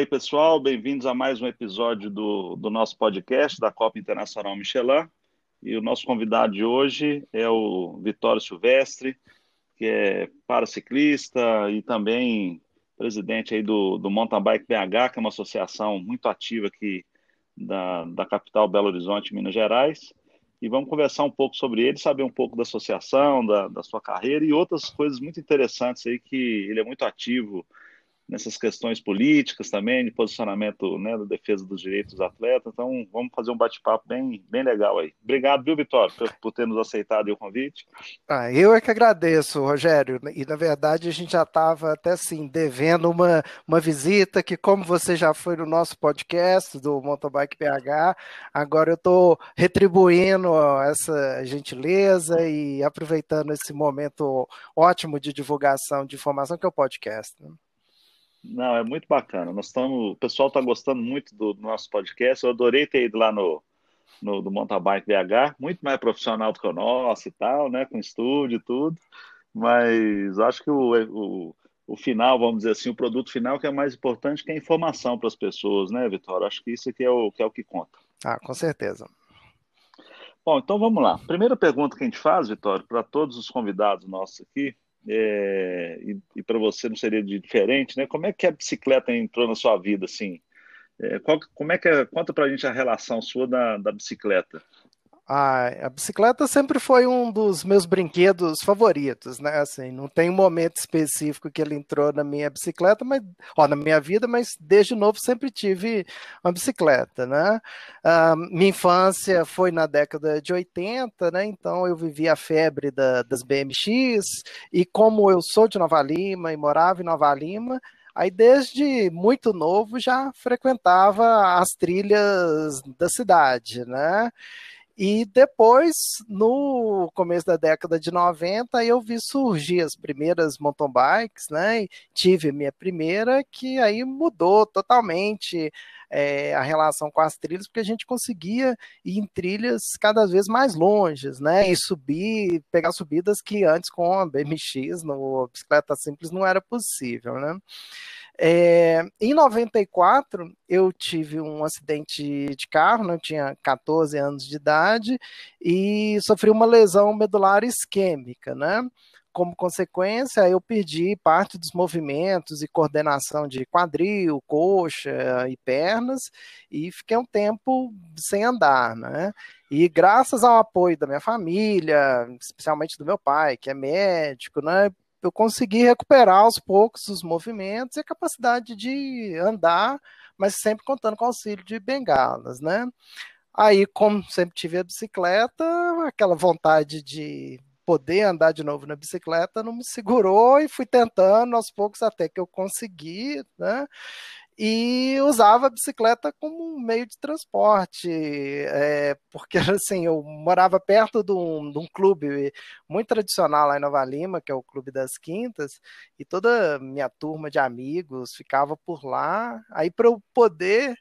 Aí, pessoal, bem-vindos a mais um episódio do, do nosso podcast da Copa Internacional Michelin. E o nosso convidado de hoje é o Vitório Silvestre, que é paraciclista e também presidente aí do, do Mountain Bike BH, que é uma associação muito ativa aqui da, da capital Belo Horizonte, Minas Gerais. E vamos conversar um pouco sobre ele, saber um pouco da associação, da, da sua carreira e outras coisas muito interessantes aí que ele é muito ativo nessas questões políticas também, de posicionamento né, da defesa dos direitos dos atletas. Então, vamos fazer um bate-papo bem, bem legal aí. Obrigado, viu, Vitório, por, por ter nos aceitado o convite. Ah, eu é que agradeço, Rogério. E, na verdade, a gente já estava até assim, devendo uma, uma visita, que como você já foi no nosso podcast do Motorbike PH, agora eu estou retribuindo essa gentileza e aproveitando esse momento ótimo de divulgação de informação que é o podcast. Né? Não, é muito bacana. Nós estamos, o pessoal está gostando muito do, nosso podcast. Eu adorei ter ido lá no, no do Mountain Bike BH, muito mais profissional do que o nosso e tal, né? Com estúdio e tudo. Mas acho que o, o, o final, vamos dizer assim, o produto final que é mais importante que a informação para as pessoas, né, Vitória? Acho que isso aqui é o que é o que conta. Ah, com certeza. Bom, então vamos lá. Primeira pergunta que a gente faz, Vitória, para todos os convidados nossos aqui, é, e, e para você não seria diferente, né? Como é que a bicicleta entrou na sua vida, assim? É, qual, como é que é, conta para a gente a relação sua da, da bicicleta? A bicicleta sempre foi um dos meus brinquedos favoritos, né? Assim, não tem um momento específico que ele entrou na minha bicicleta, mas ó, na minha vida, mas desde novo sempre tive uma bicicleta, né? Uh, minha infância foi na década de 80, né? Então eu vivi a febre da, das BMX e como eu sou de Nova Lima e morava em Nova Lima, Aí, desde muito novo, já frequentava as trilhas da cidade, né? E depois, no começo da década de 90, eu vi surgir as primeiras mountain bikes, né? E tive minha primeira, que aí mudou totalmente é, a relação com as trilhas, porque a gente conseguia ir em trilhas cada vez mais longes, né? E subir, pegar subidas que antes com a BMX, no bicicleta simples, não era possível, né? É, em 94, eu tive um acidente de carro, né, eu tinha 14 anos de idade, e sofri uma lesão medular isquêmica, né? Como consequência, eu perdi parte dos movimentos e coordenação de quadril, coxa e pernas, e fiquei um tempo sem andar, né? E graças ao apoio da minha família, especialmente do meu pai, que é médico, né? eu consegui recuperar aos poucos os movimentos e a capacidade de andar, mas sempre contando com o auxílio de bengalas, né? Aí, como sempre tive a bicicleta, aquela vontade de poder andar de novo na bicicleta não me segurou e fui tentando aos poucos até que eu consegui, né? E usava a bicicleta como um meio de transporte, é, porque assim, eu morava perto de um, de um, clube muito tradicional lá em Nova Lima, que é o Clube das Quintas, e toda minha turma de amigos ficava por lá, aí para eu poder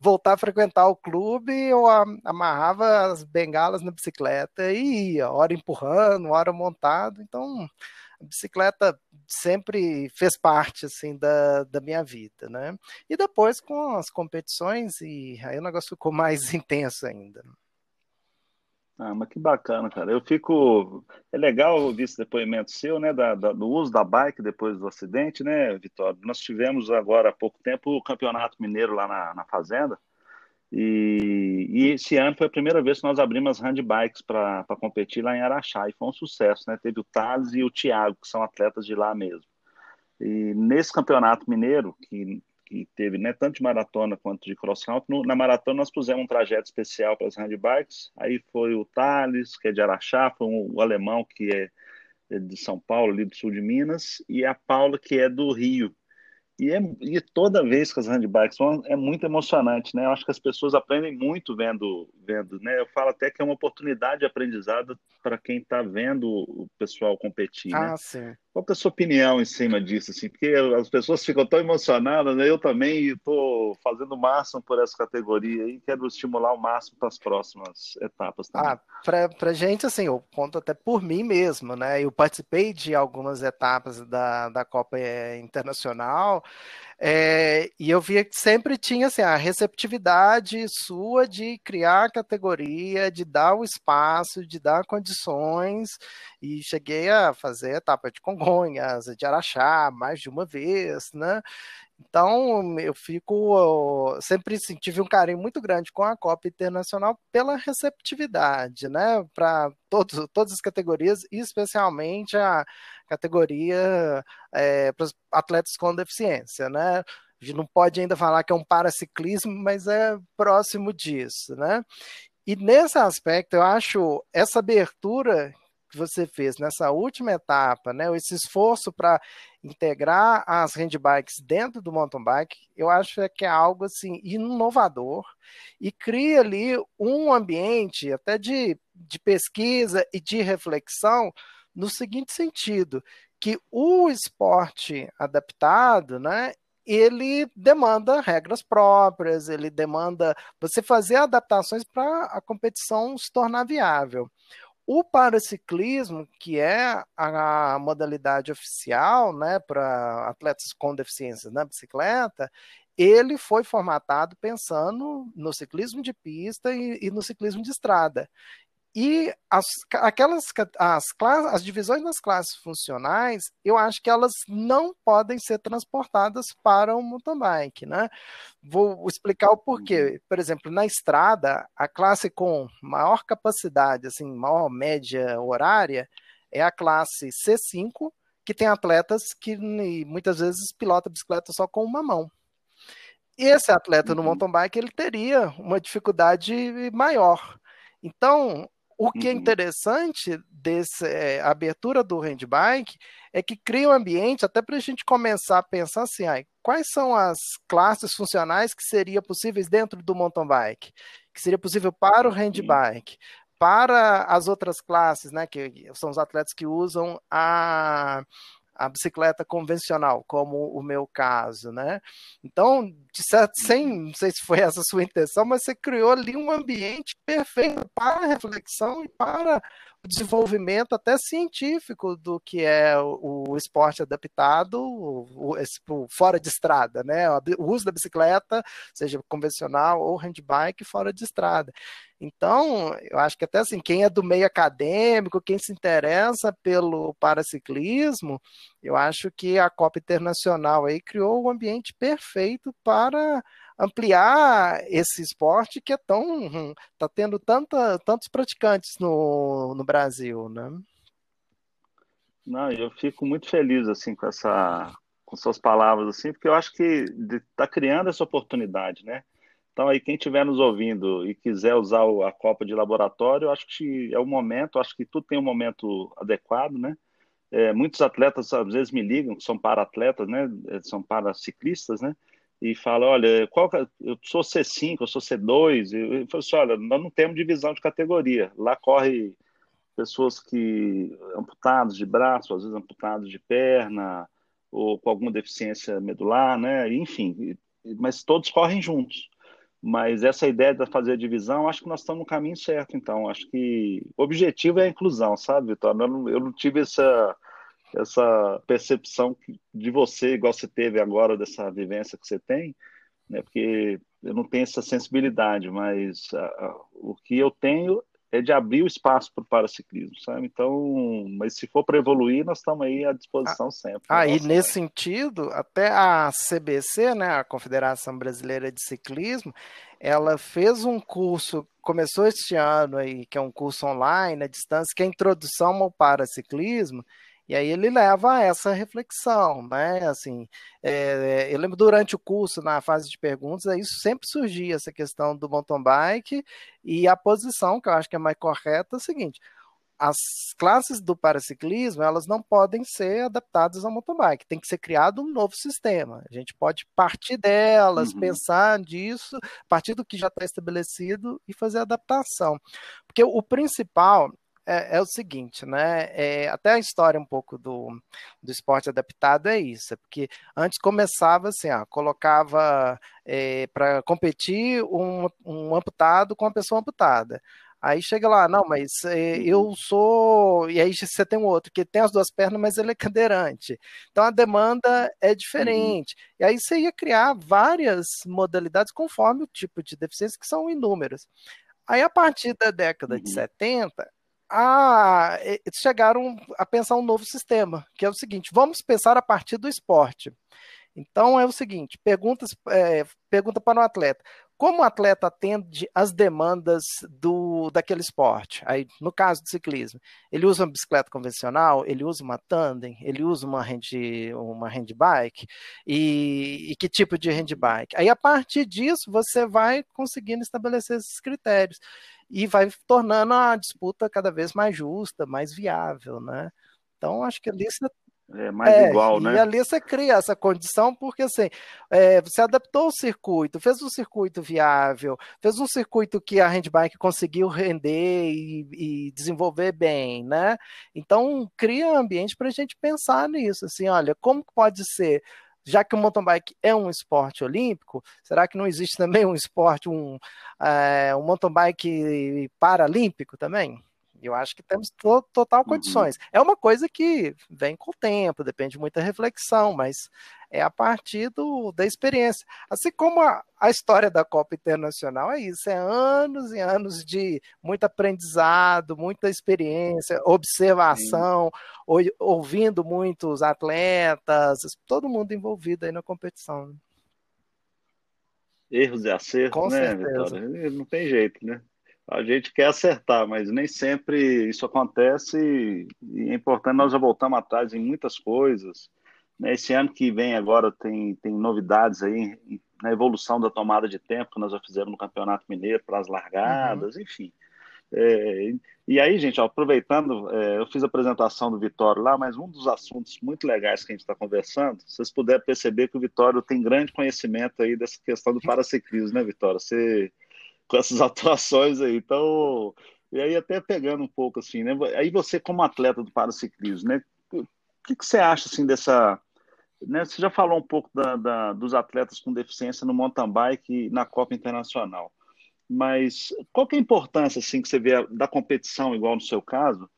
voltar a frequentar o clube, eu amarrava as bengalas na bicicleta e ia, hora empurrando, hora montado, então bicicleta sempre fez parte assim da, da minha vida, né? E depois com as competições e aí o negócio ficou mais intenso ainda. Ah, mas que bacana, cara. Eu fico. É legal ouvir esse depoimento seu, né? Da, da, do uso da bike depois do acidente, né, Vitória? Nós tivemos agora há pouco tempo o Campeonato Mineiro lá na, na Fazenda. E, e, esse ano foi a primeira vez que nós abrimos as handbikes para competir lá em Araxá, e foi um sucesso, né? Teve o Thales e o Thiago, que são atletas de lá mesmo. E nesse campeonato mineiro, que, que teve né, tanto de maratona quanto de cross-country, na maratona nós pusemos um trajeto especial para as handbikes, aí foi o Thales, que é de Araxá, foi um, o alemão, que é, é de São Paulo, ali do sul de Minas, e a Paula, que é do Rio, E, é, e toda vez que as handbikes vão, é muito emocionante, né? Eu acho que as pessoas aprendem muito vendo, vendo, né? Eu falo até que é uma oportunidade de aprendizado para quem está vendo o pessoal competir, né? ah, né? Sim. Qual é a sua opinião em cima disso, assim? Porque as pessoas ficam tão emocionadas, né? Eu também estou fazendo o máximo por essa categoria e quero estimular o máximo para as próximas etapas também. Ah, para gente, assim, eu conto até por mim mesmo, né? Eu participei de algumas etapas da, da Copa eh, Internacional é, e eu via que sempre tinha assim, a receptividade sua de criar categoria, de dar o espaço, de dar condições, e cheguei a fazer etapa de Congonhas, de Araxá, mais de uma vez, né? Então, eu fico. Sempre assim, tive um carinho muito grande com a Copa Internacional pela receptividade, né? Para todas as categorias, e especialmente a categoria é, para os atletas com deficiência, né? A gente não pode ainda falar que é um paraciclismo, mas é próximo disso, né? E nesse aspecto, eu acho essa abertura que você fez nessa última etapa, né, esse esforço para integrar as handbikes dentro do mountain bike, eu acho que é algo assim inovador e cria ali um ambiente até de, de pesquisa e de reflexão no seguinte sentido, que o esporte adaptado, né, ele demanda regras próprias, ele demanda você fazer adaptações para a competição se tornar viável. O paraciclismo, que é a modalidade oficial né, para atletas com deficiência na bicicleta, ele foi formatado pensando no ciclismo de pista e, e no ciclismo de estrada. E as, aquelas as, as divisões das classes funcionais, eu acho que elas não podem ser transportadas para o mountain bike, né? Vou explicar o porquê. Uhum. Por exemplo, na estrada, a classe com maior capacidade, assim, maior média horária, é a classe C5, que tem atletas que muitas vezes pilota bicicleta só com uma mão. Esse atleta no uhum. mountain bike ele teria uma dificuldade maior. Então, o que é uhum. interessante dessa é, abertura do handbike é que cria um ambiente até para a gente começar a pensar assim, ah, quais são as classes funcionais que seriam possíveis dentro do mountain bike, que seria possível para o handbike, para as outras classes, né, que são os atletas que usam a a bicicleta convencional, como o meu caso, né? Então, de certo, sem, não sei se foi essa a sua intenção, mas você criou ali um ambiente perfeito para reflexão e para desenvolvimento até científico do que é o, o esporte adaptado, o, o, fora de estrada, né? O uso da bicicleta, seja convencional ou handbike, fora de estrada. Então, eu acho que até assim, quem é do meio acadêmico, quem se interessa pelo paraciclismo, eu acho que a Copa Internacional aí criou o um ambiente perfeito para ampliar esse esporte que é tão está tendo tanta, tantos praticantes no, no Brasil, né? Não, eu fico muito feliz assim com essa com suas palavras assim, porque eu acho que está criando essa oportunidade, né? Então, aí, quem estiver nos ouvindo e quiser usar a Copa de laboratório, acho que é o momento, acho que tudo tem um momento adequado, né? É, muitos atletas às vezes me ligam, são para-atletas, né? É, são para-ciclistas, né? E falam, olha, qual, eu sou C5, eu sou C2. Eu, falo assim, olha, nós não temos divisão de categoria. Lá corre pessoas que amputados de braço, às vezes amputados de perna, ou com alguma deficiência medular, né? Enfim, mas todos correm juntos. Mas essa ideia de fazer a divisão, acho que nós estamos no caminho certo, então. Acho que o objetivo é a inclusão, sabe, Vitor? Eu não tive essa, essa percepção de você, igual você teve agora, dessa vivência que você tem, né? porque eu não tenho essa sensibilidade, mas a, a, o que eu tenho é de abrir o espaço para o paraciclismo, sabe? Então, mas se for para evoluir, nós estamos aí à disposição ah, sempre. Ah, e nesse sentido, até a CBC, né, a Confederação Brasileira de Ciclismo, ela fez um curso, começou este ano aí, que é um curso online, à distância, que é a introdução ao paraciclismo, e aí ele leva a essa reflexão, né? Assim, é, eu lembro durante o curso, na fase de perguntas, isso sempre surgia, essa questão do mountain bike, e a posição, que eu acho que é mais correta, é o seguinte, as classes do paraciclismo elas não podem ser adaptadas ao mountain bike, tem que ser criado um novo sistema. A gente pode partir delas, uhum. pensar nisso, partir do que já está estabelecido e fazer adaptação. Porque o principal é, é, o seguinte, né? É, até a história um pouco do, do esporte adaptado é isso, é porque antes começava assim, ó, colocava é, para competir um, um amputado com uma pessoa amputada. Aí chega lá, não, mas é, eu sou. E aí você tem um outro que tem as duas pernas, mas ele é cadeirante. Então a demanda é uhum. diferente. Uhum. E aí você ia criar várias modalidades conforme o tipo de deficiência, que são inúmeras. Aí a partir da década uhum. de 70, a, chegaram a pensar um novo sistema, que é o seguinte: vamos pensar a partir do esporte. Então é o seguinte: perguntas, é, pergunta para o atleta: como o atleta atende às demandas do, daquele esporte? Aí, no caso do ciclismo, ele usa uma bicicleta convencional, ele usa uma tandem, ele usa uma hand, uma handbike, e, e que tipo de handbike? Aí, a partir disso, você vai conseguindo estabelecer esses critérios e vai tornando a disputa cada vez mais justa, mais viável, né? Então, acho que ali você é mais é, igual, né? E ali você cria essa condição, porque assim, é, você adaptou o circuito, fez um circuito viável, fez um circuito que a handbike conseguiu render e, e desenvolver bem, né? Então, cria ambiente para a gente pensar nisso, assim, olha, como pode ser já que o mountain bike é um esporte olímpico, será que não existe também um esporte, um, é, um mountain bike paralímpico também? Eu acho que temos to total uhum. condições. Uhum. É uma coisa que vem com o tempo, depende de muita reflexão, mas é a partir do, da experiência. Assim como a, a história da Copa Internacional é isso, é anos e anos de muito aprendizado, muita experiência, observação, ou, ouvindo muitos atletas, todo mundo envolvido aí na competição. Erros e acertos, com né, certeza. Vitória? Não tem jeito, né? A gente quer acertar, mas nem sempre isso acontece e é importante nós já voltamos atrás em muitas coisas. Né? Esse ano que vem agora tem, tem novidades aí na evolução da tomada de tempo que nós já fizemos no Campeonato Mineiro para as largadas, uhum. enfim. É, e aí, gente, ó, aproveitando, é, eu fiz a apresentação do Vitório lá, mas um dos assuntos muito legais que a gente está conversando, vocês puderem perceber que o Vitório tem grande conhecimento aí dessa questão do paraciclismo, né, Vitório? Você com essas atuações aí. Então, e aí até pegando um pouco assim, né? Aí você como atleta do paraciclismo, né? O que, que você acha assim dessa, né? Você já falou um pouco da, da, dos atletas com deficiência no mountain bike na Copa Internacional, mas qual que é a importância assim que você vê da competição, igual no seu caso,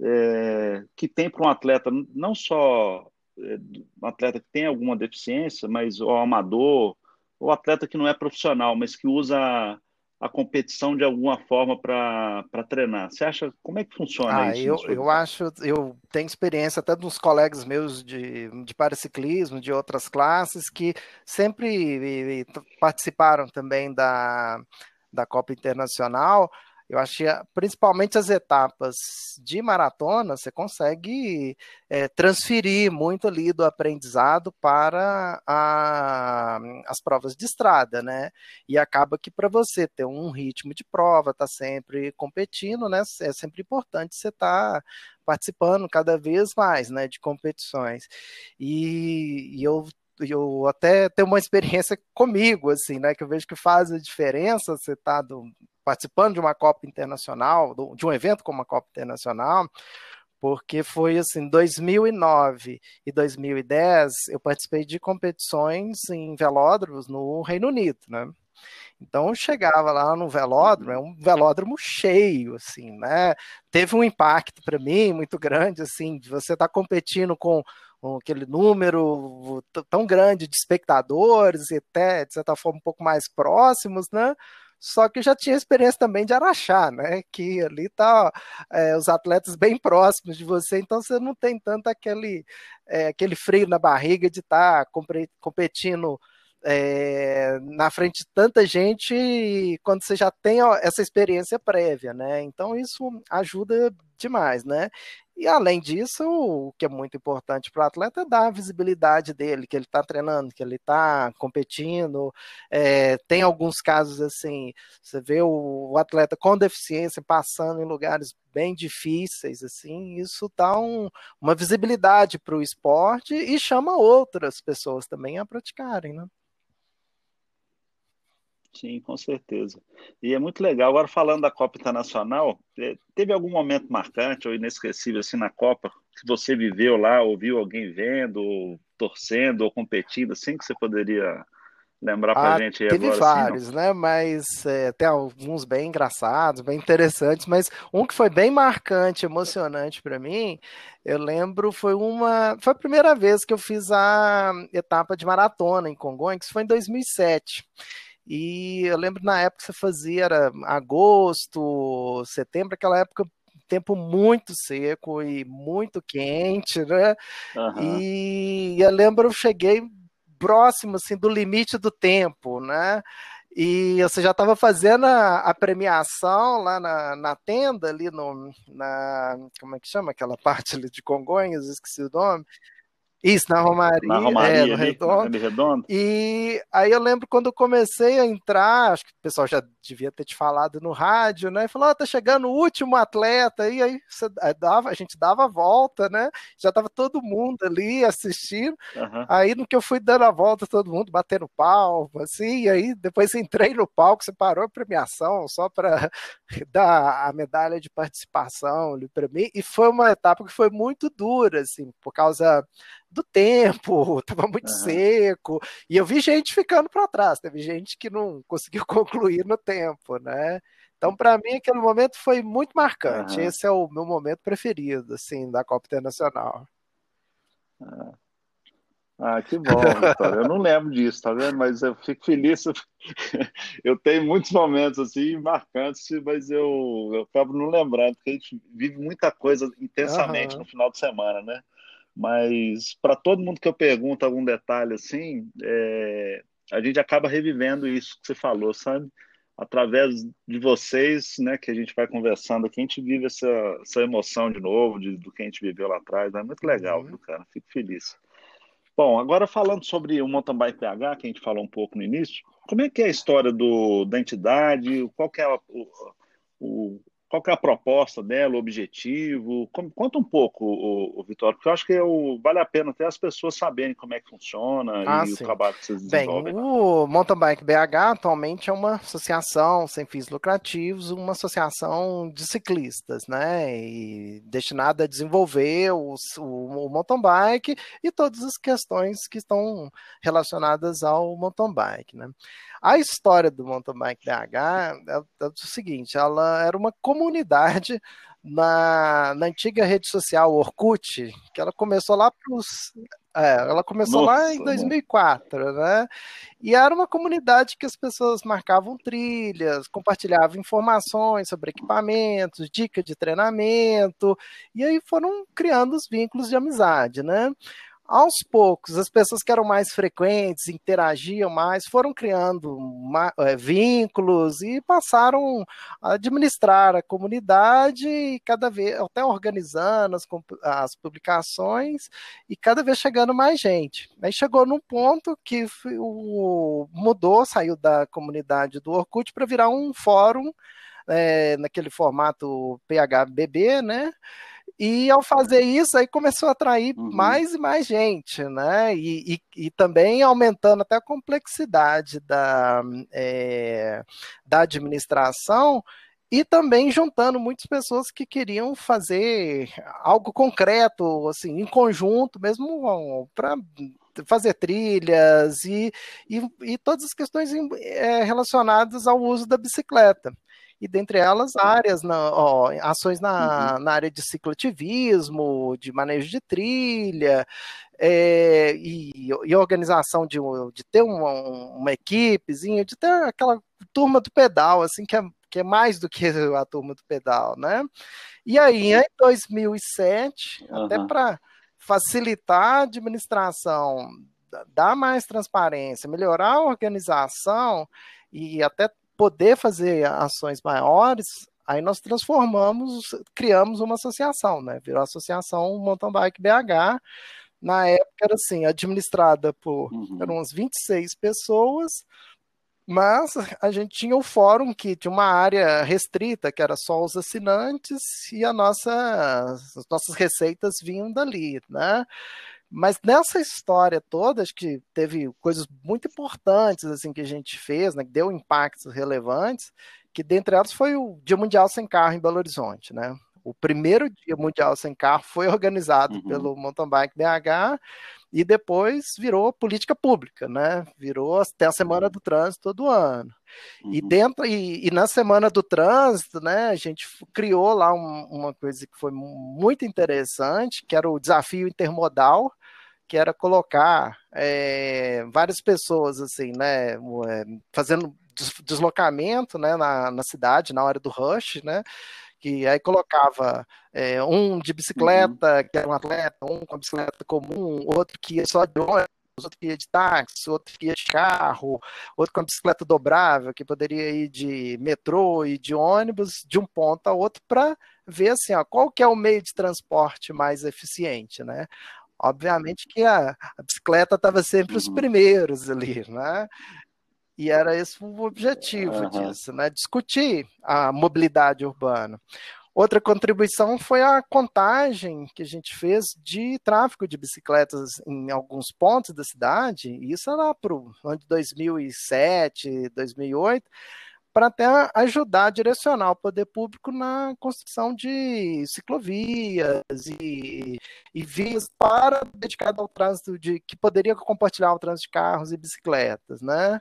é, que tem para um atleta não só é, um atleta que tem alguma deficiência, mas o amador, ou atleta que não é profissional, mas que usa a competição de alguma forma para treinar. Você acha como é que funciona ah, isso? Eu, eu acho, eu tenho experiência até dos colegas meus de, de paraciclismo, de outras classes, que sempre participaram também da, da Copa Internacional eu achei, principalmente as etapas de maratona, você consegue é, transferir muito ali do aprendizado para a, as provas de estrada, né? E acaba que para você ter um ritmo de prova, tá sempre competindo, né? É sempre importante você estar tá participando cada vez mais, né? De competições. E, e eu eu até tenho uma experiência comigo, assim, né? Que eu vejo que faz a diferença você tá do, participando de uma Copa Internacional, de um evento como a Copa Internacional, porque foi assim, 2009 e 2010 eu participei de competições em velódromos no Reino Unido, né? Então chegava lá no velódromo, é um velódromo cheio, assim, né? Teve um impacto para mim muito grande, assim, de você estar tá competindo com aquele número tão grande de espectadores e até, de certa forma, um pouco mais próximos, né? Só que eu já tinha experiência também de Araxá, né? Que ali tá é, os atletas bem próximos de você, então você não tem tanto aquele, é, aquele frio na barriga de estar tá competindo é, na frente de tanta gente quando você já tem essa experiência prévia, né? Então isso ajuda demais, né? E além disso, o que é muito importante para o atleta é dar a visibilidade dele, que ele está treinando, que ele está competindo. É, tem alguns casos assim, você vê o, o, atleta com deficiência passando em lugares bem difíceis, assim, isso dá um, uma visibilidade para o esporte e chama outras pessoas também a praticarem, né? Sim, com certeza. E é muito legal. Agora, falando da Copa Internacional, é, teve algum momento marcante ou inesquecível assim na Copa que você viveu lá, ouviu alguém vendo, ou torcendo, ou competindo, assim, que você poderia lembrar para a ah, gente teve agora? Teve vários, assim, né? Mas é, tem alguns bem engraçados, bem interessantes, mas um que foi bem marcante, emocionante para mim, eu lembro, foi uma. Foi a primeira vez que eu fiz a etapa de maratona em Congonhas, que foi em 2007. E eu lembro na época que você fazia, era agosto, setembro, aquela época tempo muito seco e muito quente, né? Uhum. E eu lembro, eu cheguei próximo assim do limite do tempo, né? E você já estava fazendo a, a, premiação lá na, na, tenda, ali no, na. Como é que chama aquela parte ali de Congonhas? Esqueci o nome. Isso, na Romaria, na Romaria é, no Redondo. Redondo. E aí eu lembro quando eu comecei a entrar, acho que o pessoal já devia ter te falado no rádio, né? E falou: oh, tá chegando o último atleta, e aí você dava, a gente dava a volta, né? Já tava todo mundo ali assistindo. Uhum. Aí no que eu fui dando a volta, todo mundo batendo palma, assim, e aí depois entrei no palco, você parou a premiação só para dar a medalha de participação ali para mim, e foi uma etapa que foi muito dura, assim, por causa do tempo, estava muito uhum. seco, e eu vi gente ficando para trás, teve gente que não conseguiu concluir no tempo, né? Então, para mim, aquele momento foi muito marcante. Uhum. Esse é o meu momento preferido, assim, da Copa Internacional. Ah, ah que bom, Vitória. Eu não lembro disso, tá vendo? Mas eu fico feliz. Eu tenho muitos momentos assim marcantes, mas eu, eu acabo não lembrando, porque a gente vive muita coisa intensamente uhum. no final de semana, né? Mas para todo mundo que eu pergunto algum detalhe assim, é, a gente acaba revivendo isso que você falou, sabe? Através de vocês, né, que a gente vai conversando aqui, a gente vive essa, essa emoção de novo, de, do que a gente viveu lá atrás. É muito legal, uhum. viu, cara? Fico feliz. Bom, agora falando sobre o Mountain Bike PH, que a gente falou um pouco no início, como é que é a história do, da entidade? Qual que é o, o, qual é a proposta dela, o objetivo? Conta um pouco, o, o Vitório, porque eu acho que eu, vale a pena até as pessoas saberem como é que funciona ah, e sim. o trabalho que vocês desenvolvem. Bem, o Mountain Bike BH atualmente é uma associação sem fins lucrativos, uma associação de ciclistas, né? E destinada a desenvolver os, o, o mountain bike e todas as questões que estão relacionadas ao mountain bike, né? A história do Mountain Bike BH é, é o seguinte: ela era uma comunidade na, na antiga rede social Orkut, que ela começou lá pros, é, ela começou Nossa, lá em 2004, né? E era uma comunidade que as pessoas marcavam trilhas, compartilhavam informações sobre equipamentos, dicas de treinamento, e aí foram criando os vínculos de amizade, né? Aos poucos, as pessoas que eram mais frequentes, interagiam mais, foram criando é, vínculos e passaram a administrar a comunidade e cada vez até organizando as, as publicações e cada vez chegando mais gente. Aí chegou num ponto que o, mudou, saiu da comunidade do Orkut para virar um fórum é, naquele formato PHBB, né? E ao fazer isso, aí começou a atrair uhum. mais e mais gente, né? E, e, e, também aumentando até a complexidade da, é, da administração e também juntando muitas pessoas que queriam fazer algo concreto, assim, em conjunto, mesmo para fazer trilhas e, e, e, todas as questões é, relacionadas ao uso da bicicleta e dentre elas áreas, na, ó, ações na, uhum. na área de cicloativismo, de manejo de trilha, é, e, e, organização de, de ter uma, uma equipezinha, de ter aquela turma do pedal, assim, que é, que é mais do que a turma do pedal, né? E aí, em 2007, uhum. até para facilitar a administração, dar mais transparência, melhorar a organização e até poder fazer ações maiores, Aí nós transformamos, criamos uma associação, né? Virou a Associação Mountain Bike BH. Na época era assim, administrada por uhum. eram umas 26 pessoas, mas a gente tinha o fórum que tinha uma área restrita, que era só os assinantes, e a nossa, as nossas receitas vinham dali, né? Mas nessa história toda, acho que teve coisas muito importantes assim que a gente fez, né, que deu impactos relevantes, que dentre elas foi o Dia Mundial Sem Carro em Belo Horizonte, né? O primeiro Dia Mundial Sem Carro foi organizado uhum. pelo Mountain Bike BH e depois virou política pública, né? Virou até a Semana do Trânsito todo ano. Uhum. E dentro e, e, na Semana do Trânsito, né, a gente criou lá um, uma coisa que foi muito interessante, que era o desafio intermodal, que era colocar é, várias pessoas assim, né, é, fazendo deslocamento, né, na, na cidade na hora do rush, né, que aí colocava é, um de bicicleta, uhum. que era um atleta, um com a bicicleta comum, outro que ia só de ônibus, outro que ia de táxi, outro que ia de carro, outro com a bicicleta dobrável, que poderia ir de metrô e de ônibus de um ponto a outro para ver assim, ó, qual que é o meio de transporte mais eficiente, né? Obviamente que a, a bicicleta estava sempre os uhum. primeiros ali, né? E era esse o objetivo uhum. disso, né? Discutir a mobilidade urbana. Outra contribuição foi a contagem que a gente fez de tráfego de bicicletas em alguns pontos da cidade, isso lá para o ano de 2007, 2008 para até ajudar a direcionar o poder público na construção de ciclovias e, e vias para dedicado ao trânsito de que poderia compartilhar o trânsito de carros e bicicletas, né?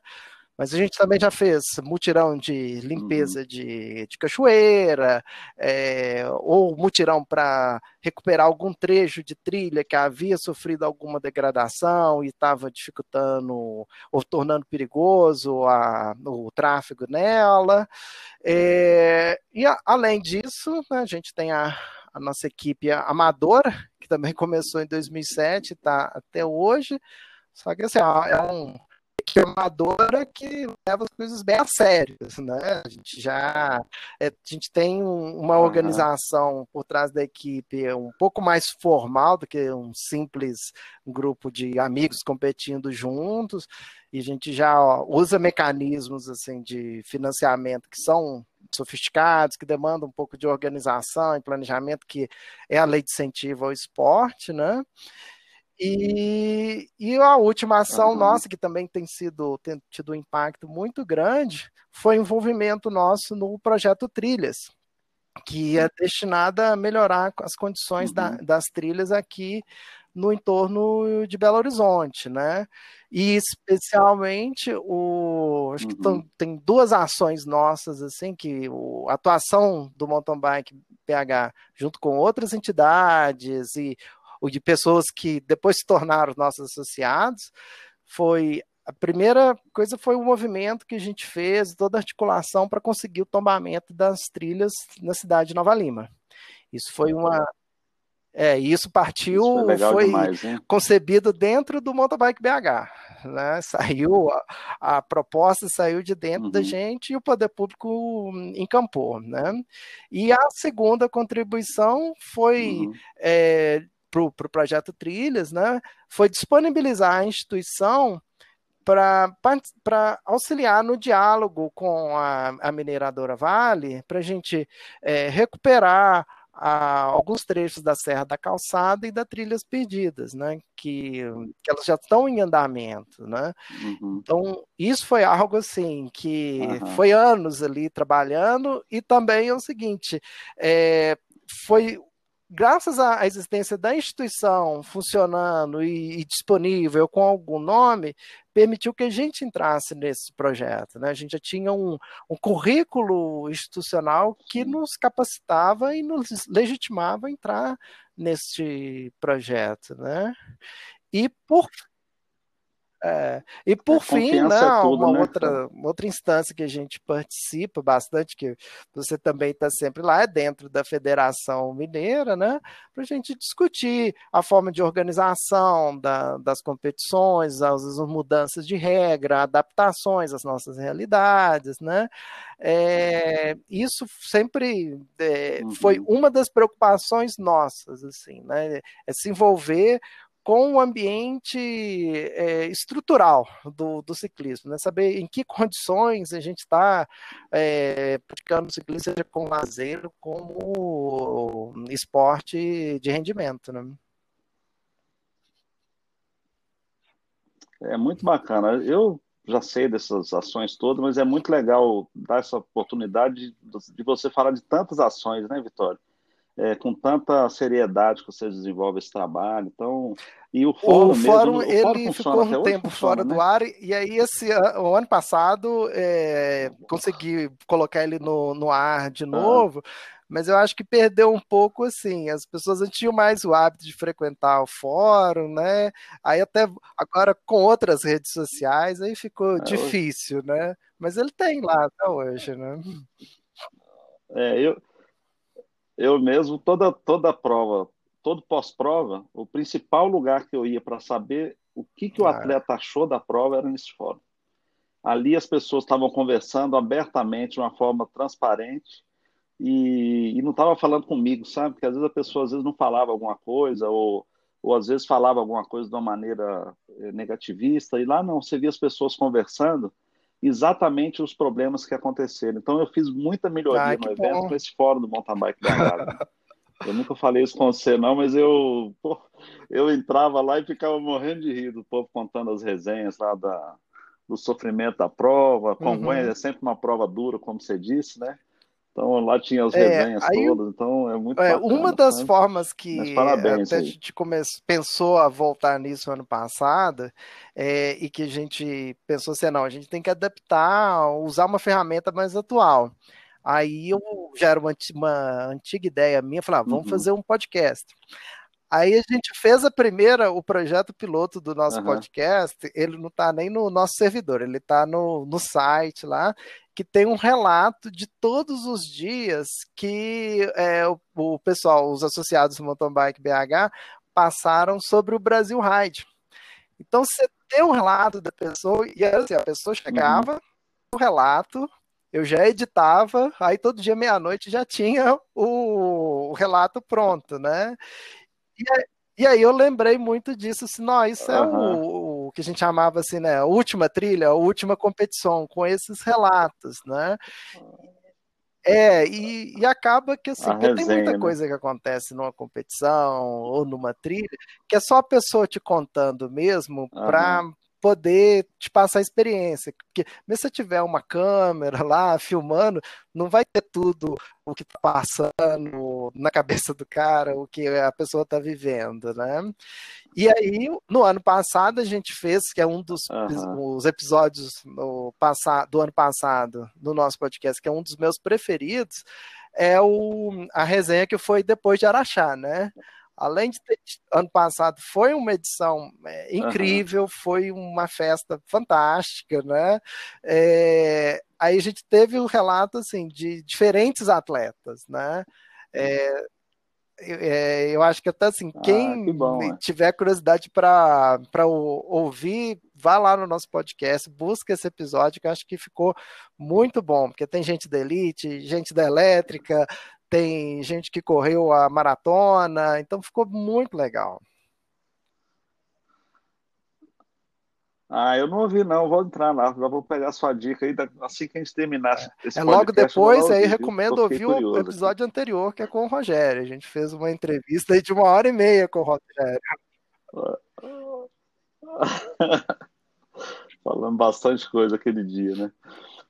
Mas a gente também já fez mutirão de limpeza uhum. de, de cachoeira, é, ou mutirão para recuperar algum trecho de trilha que havia sofrido alguma degradação e estava dificultando ou tornando perigoso a, o tráfego nela. É, e a, além disso, né, a gente tem a, a nossa equipe amadora, que também começou em 2007 e está até hoje. Só que assim, é um, que amadora que leva as coisas bem a sério, né? A gente já é, a gente tem uma organização por trás da equipe um pouco mais formal do que um simples grupo de amigos competindo juntos, e a gente já usa mecanismos assim de financiamento que são sofisticados, que demandam um pouco de organização e planejamento, que é a lei de incentivo ao esporte, né? E, e a última ação uhum. nossa, que também tem sido tem tido um impacto muito grande, foi o envolvimento nosso no projeto Trilhas, que é destinada a melhorar as condições uhum. da, das trilhas aqui no entorno de Belo Horizonte, né? E especialmente o acho que uhum. tem duas ações nossas assim que o, a atuação do mountain bike PH junto com outras entidades e ou de pessoas que depois se tornaram nossos associados, foi a primeira coisa foi o movimento que a gente fez, toda a articulação para conseguir o tombamento das trilhas na cidade de Nova Lima. Isso foi uma é, isso partiu, isso foi, demais, concebido dentro do Mountain Bike BH. Né? Saiu, a, a, proposta saiu de dentro uhum. da gente e o poder público encampou. Né? E a segunda contribuição foi uhum. é, para o pro projeto Trilhas, né, foi disponibilizar a instituição para auxiliar no diálogo com a, a mineradora Vale, para a gente é, recuperar a, alguns trechos da Serra da Calçada e da Trilhas Perdidas, né? Que, que elas já estão em andamento, né? Uhum. Então, isso foi algo assim que uhum. foi anos ali trabalhando, e também é o seguinte, é, foi graças à existência da instituição funcionando e, e, disponível com algum nome, permitiu que a gente entrasse nesse projeto. Né? A gente já tinha um, um currículo institucional que nos capacitava e nos legitimava a entrar neste projeto. Né? E por É. E por fim, né, é tudo, uma né? outra, outra instância que a gente participa bastante, que você também está sempre lá, é dentro da Federação Mineira, né? Para a gente discutir a forma de organização da, das competições, as, as, mudanças de regra, adaptações às nossas realidades, né? É, isso sempre é, uhum. foi uma das preocupações nossas, assim, né? É se envolver com o ambiente é, estrutural do, do, ciclismo, né? saber em que condições a gente está é, praticando ciclismo, seja com lazer como esporte de rendimento. Né? É muito bacana. Eu já sei dessas ações todas, mas é muito legal dar essa oportunidade de, de você falar de tantas ações, né, Vitória? É, com tanta seriedade que você desenvolve esse trabalho. Então, e o fórum, o fórum mesmo, ele o fórum ficou um tempo funciona, fora né? do ar, e aí esse o ano passado é, consegui colocar ele no, no ar de novo, ah. mas eu acho que perdeu um pouco assim. As pessoas não tinham mais o hábito de frequentar o fórum, né? Aí até agora com outras redes sociais, aí ficou é, difícil, hoje... né? Mas ele tem lá até hoje, né? É, eu, eu mesmo, toda, toda prova todo pós-prova, o principal lugar que eu ia para saber o que, que o atleta achou da prova era nesse fórum. Ali as pessoas estavam conversando abertamente, de uma forma transparente, e, e não estava falando comigo, sabe? Porque às vezes a pessoa às vezes não falava alguma coisa, ou, ou às vezes falava alguma coisa de uma maneira eh, negativista, e lá não, você via as pessoas conversando exatamente os problemas que aconteceram. Então eu fiz muita melhoria no evento bom. com esse fórum do mountain bike da. Eu nunca falei isso com você, não, mas eu, pô, eu entrava lá e ficava morrendo de rir do povo contando as resenhas lá da, do sofrimento da prova. Como uhum. é sempre uma prova dura, como você disse, né? Então lá tinha as é, resenhas é, todas, então é muito é, bacana, Uma das formas que parabéns, até a gente come... pensou a voltar nisso ano passado é, e que a gente pensou assim, não, a gente tem que adaptar, usar uma ferramenta mais atual. Aí eu já era uma, uma antiga ideia minha, falar, ah, vamos uhum. fazer um podcast. Aí a gente fez a primeira, o projeto piloto do nosso uhum. podcast, ele não está nem no nosso servidor, ele está no, no site lá, que tem um relato de todos os dias que é, o, o, pessoal, os associados do Mountain Bike BH, passaram sobre o Brasil Ride. Então você tem um relato da pessoa, e assim, a pessoa chegava, uhum. o relato, eu já editava, aí todo dia meia-noite já tinha o, o, relato pronto, né? E, e, aí eu lembrei muito disso, assim, não, isso é uhum. o, o, que a gente chamava assim, né? A última trilha, a última competição, com esses relatos, né? É, e, e acaba que assim, resenha, tem muita né? coisa que acontece numa competição ou numa trilha, que é só a pessoa te contando mesmo uhum. Poder te passar a experiência. Porque mesmo se tiver uma câmera lá filmando, não vai ter tudo o que está passando na cabeça do cara, o que a pessoa está vivendo, né? E aí, no ano passado, a gente fez, que é um dos uhum. os episódios no, do ano passado do nosso podcast, que é um dos meus preferidos, é o, a resenha que foi depois de Araxá, né? Além de ter ano passado foi uma edição é, incrível, uhum. foi uma festa fantástica, né? É, aí a gente teve um relato assim de diferentes atletas, né? É, é, eu acho que até assim, ah, quem que bom, é. tiver curiosidade para ouvir, vá lá no nosso podcast, busca esse episódio, que eu acho que ficou muito bom, porque tem gente da Elite, gente da Elétrica, tem gente que correu a maratona, então ficou muito legal. Ah, eu não ouvi não, vou entrar lá, vou pegar sua dica aí assim que a gente terminar é. esse É logo depois, aí recomendo ouvir o episódio aqui. anterior, que é com o Rogério. A gente fez uma entrevista de uma hora e meia com o Rogério. Falando bastante coisa aquele dia, né?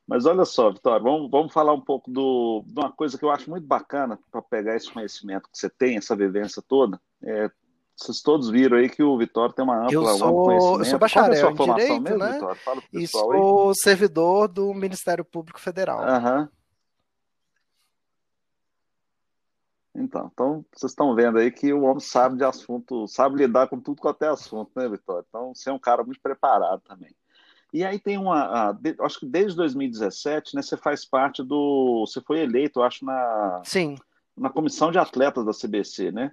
Mas olha só, Vitória, vamos, vamos falar um pouco do, de uma coisa que eu acho muito bacana para pegar esse conhecimento que você tem, essa vivência toda. É, vocês todos viram aí que o Vitória tem uma ampla eu sou, conhecimento. Eu sou bacharel é em Direito, mesmo, né? Vitória? Fala pro e sou aí. servidor do Ministério Público Federal. Aham. Então, então, vocês estão vendo aí que o homem sabe de assunto, sabe lidar com tudo quanto é assunto, né, Vitória? Então, você é um cara muito preparado também. E aí tem uma, acho que desde 2017, né, você faz parte do, você foi eleito, acho, na, Sim. na comissão de atletas da CBC, né?